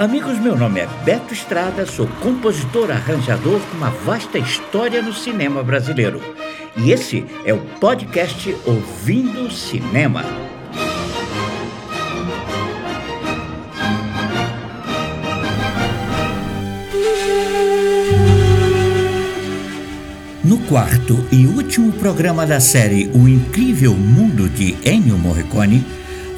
Amigos, meu nome é Beto Estrada, sou compositor arranjador com uma vasta história no cinema brasileiro. E esse é o podcast Ouvindo Cinema. No quarto e último programa da série O Incrível Mundo de Ennio Morricone,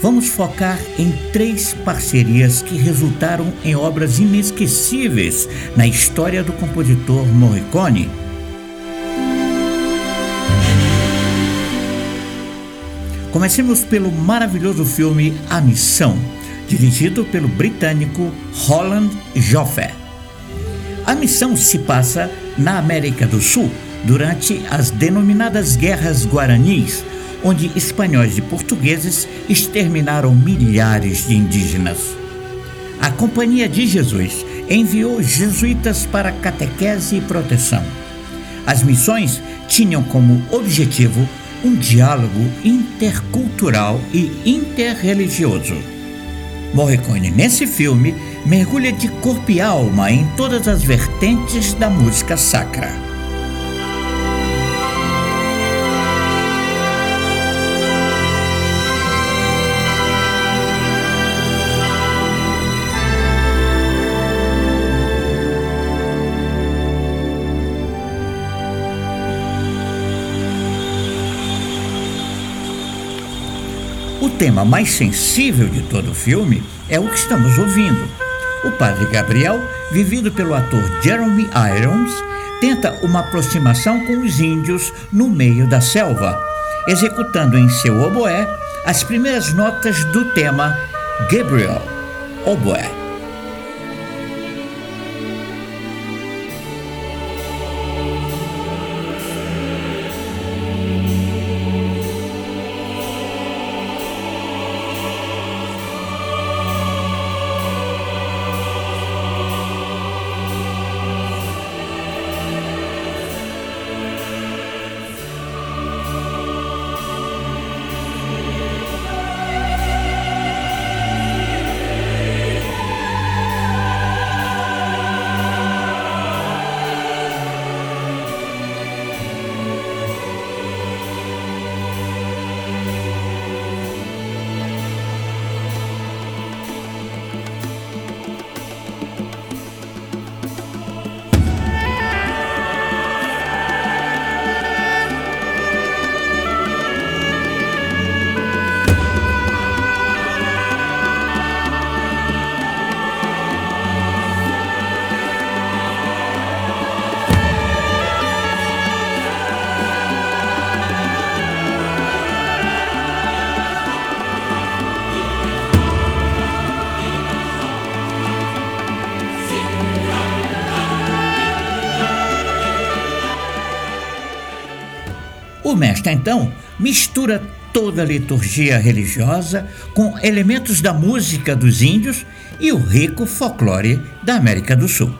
vamos focar em três parcerias que resultaram em obras inesquecíveis na história do compositor Morricone. Comecemos pelo maravilhoso filme A Missão, dirigido pelo britânico Roland Joffe. A missão se passa na América do Sul durante as denominadas Guerras Guaranis, onde espanhóis e portugueses exterminaram milhares de indígenas. A Companhia de Jesus enviou jesuítas para catequese e proteção. As missões tinham como objetivo um diálogo intercultural e interreligioso. Morricone, nesse filme, mergulha de corpo e alma em todas as vertentes da música sacra. Tema mais sensível de todo o filme é o que estamos ouvindo. O padre Gabriel, vivido pelo ator Jeremy Irons, tenta uma aproximação com os índios no meio da selva, executando em seu oboé as primeiras notas do tema Gabriel, oboé. O mestre, então, mistura toda a liturgia religiosa com elementos da música dos índios e o rico folclore da América do Sul.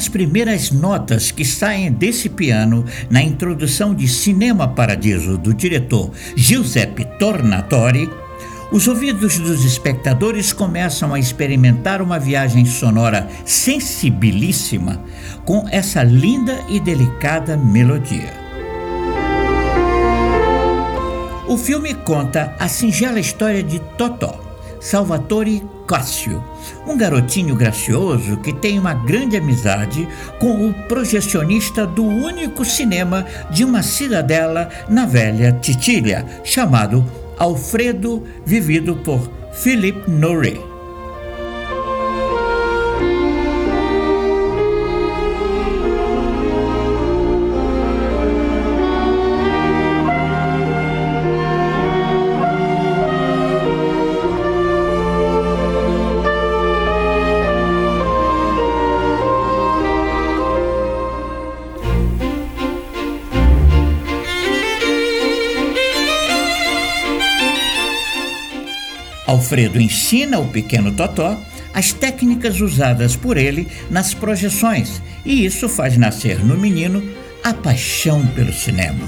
Nas primeiras notas que saem desse piano, na introdução de Cinema Paradiso do diretor Giuseppe Tornatore, os ouvidos dos espectadores começam a experimentar uma viagem sonora sensibilíssima com essa linda e delicada melodia. O filme conta a singela história de Totó, Salvatore Cássio, um garotinho gracioso que tem uma grande amizade com o projecionista do único cinema de uma cidadela na velha Titília, chamado Alfredo, vivido por Philippe Noré. Alfredo ensina o pequeno Totó as técnicas usadas por ele nas projeções, e isso faz nascer no menino a paixão pelo cinema.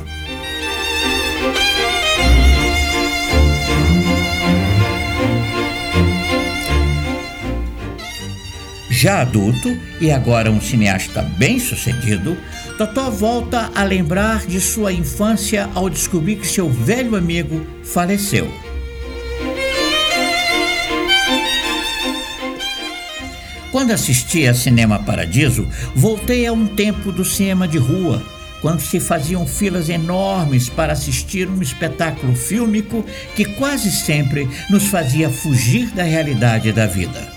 Já adulto e agora um cineasta bem-sucedido, Totó volta a lembrar de sua infância ao descobrir que seu velho amigo faleceu. Quando assisti a Cinema Paradiso, voltei a um tempo do cinema de rua, quando se faziam filas enormes para assistir um espetáculo fílmico que quase sempre nos fazia fugir da realidade da vida.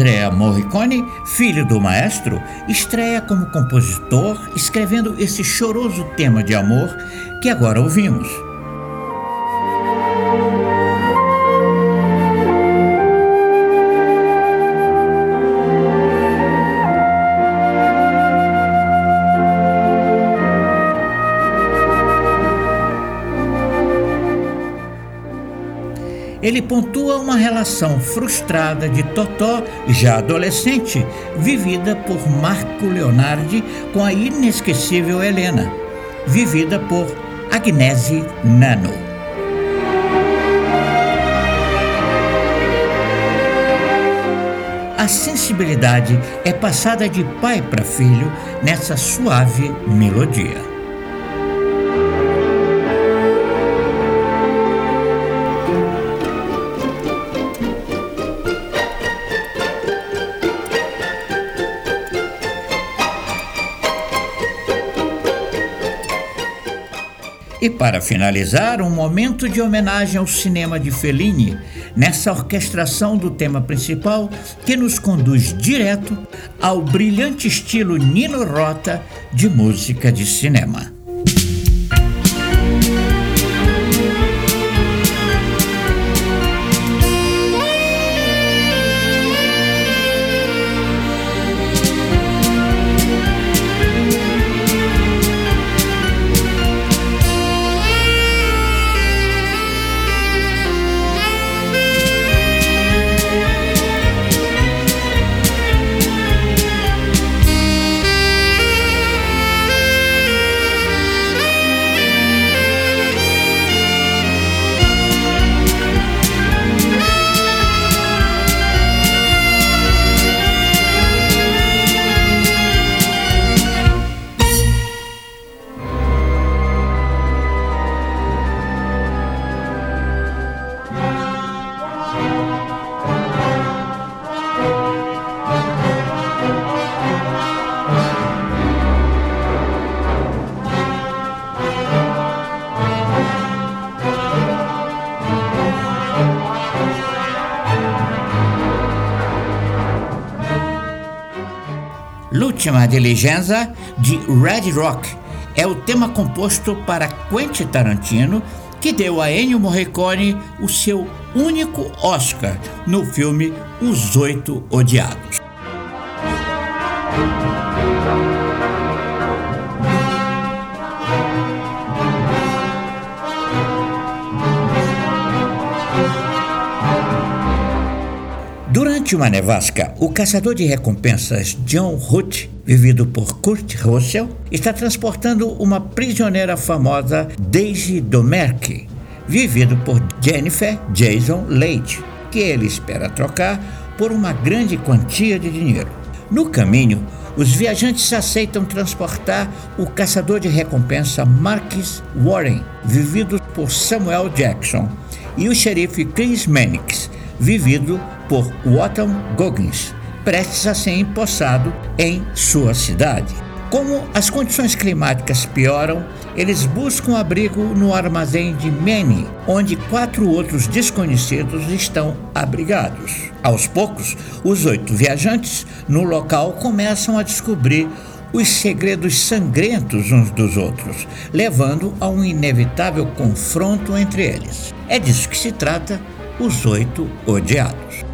Andrea Morricone, filho do maestro, estreia como compositor, escrevendo esse choroso tema de amor que agora ouvimos. Ele pontua uma relação frustrada de Totó, já adolescente, vivida por Marco Leonardi com a inesquecível Helena, vivida por Agnese Nano. A sensibilidade é passada de pai para filho nessa suave melodia. E para finalizar, um momento de homenagem ao cinema de Fellini, nessa orquestração do tema principal que nos conduz direto ao brilhante estilo Nino Rota de música de cinema. L'ultima diligenza de Red Rock é o tema composto para Quentin Tarantino que deu a Ennio Morricone o seu único Oscar no filme Os Oito Odiados. Uma nevasca, o caçador de recompensas John Hood, vivido por Kurt Russell, está transportando uma prisioneira famosa, Daisy Domerck, vivido por Jennifer Jason Leigh, que ele espera trocar por uma grande quantia de dinheiro. No caminho, os viajantes aceitam transportar o caçador de recompensa Marcus Warren, vivido por Samuel Jackson, e o xerife Chris Mannix, vivido por Watton Goggins, prestes a ser empossado em sua cidade. Como as condições climáticas pioram, eles buscam abrigo no armazém de Manny, onde quatro outros desconhecidos estão abrigados. Aos poucos, os oito viajantes no local começam a descobrir os segredos sangrentos uns dos outros, levando a um inevitável confronto entre eles. É disso que se trata os Oito Odiados.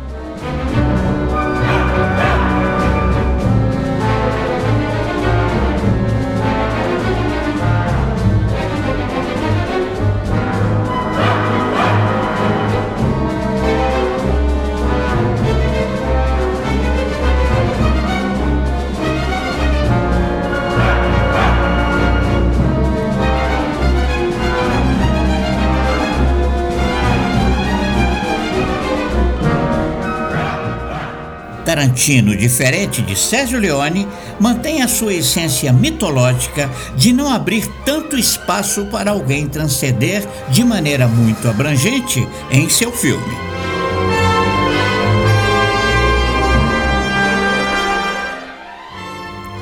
Tarantino, diferente de Sérgio Leone, mantém a sua essência mitológica de não abrir tanto espaço para alguém transcender de maneira muito abrangente em seu filme.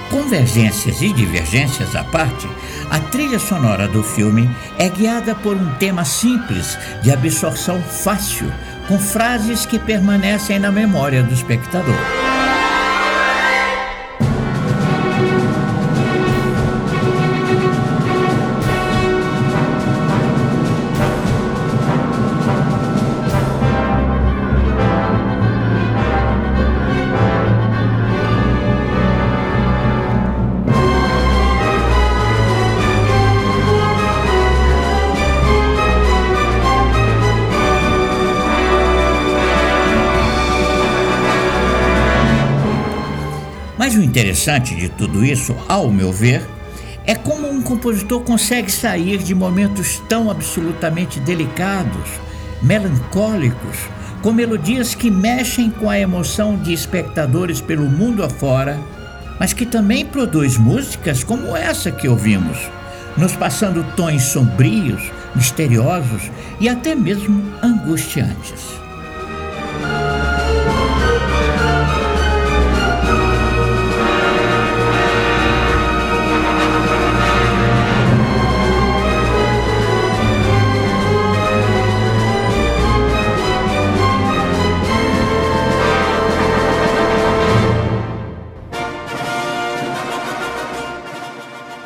Convergências e divergências à parte, a trilha sonora do filme é guiada por um tema simples, de absorção fácil, com frases que permanecem na memória do espectador. Interessante de tudo isso, ao meu ver, é como um compositor consegue sair de momentos tão absolutamente delicados, melancólicos, com melodias que mexem com a emoção de espectadores pelo mundo afora, mas que também produz músicas como essa que ouvimos, nos passando tons sombrios, misteriosos e até mesmo angustiantes.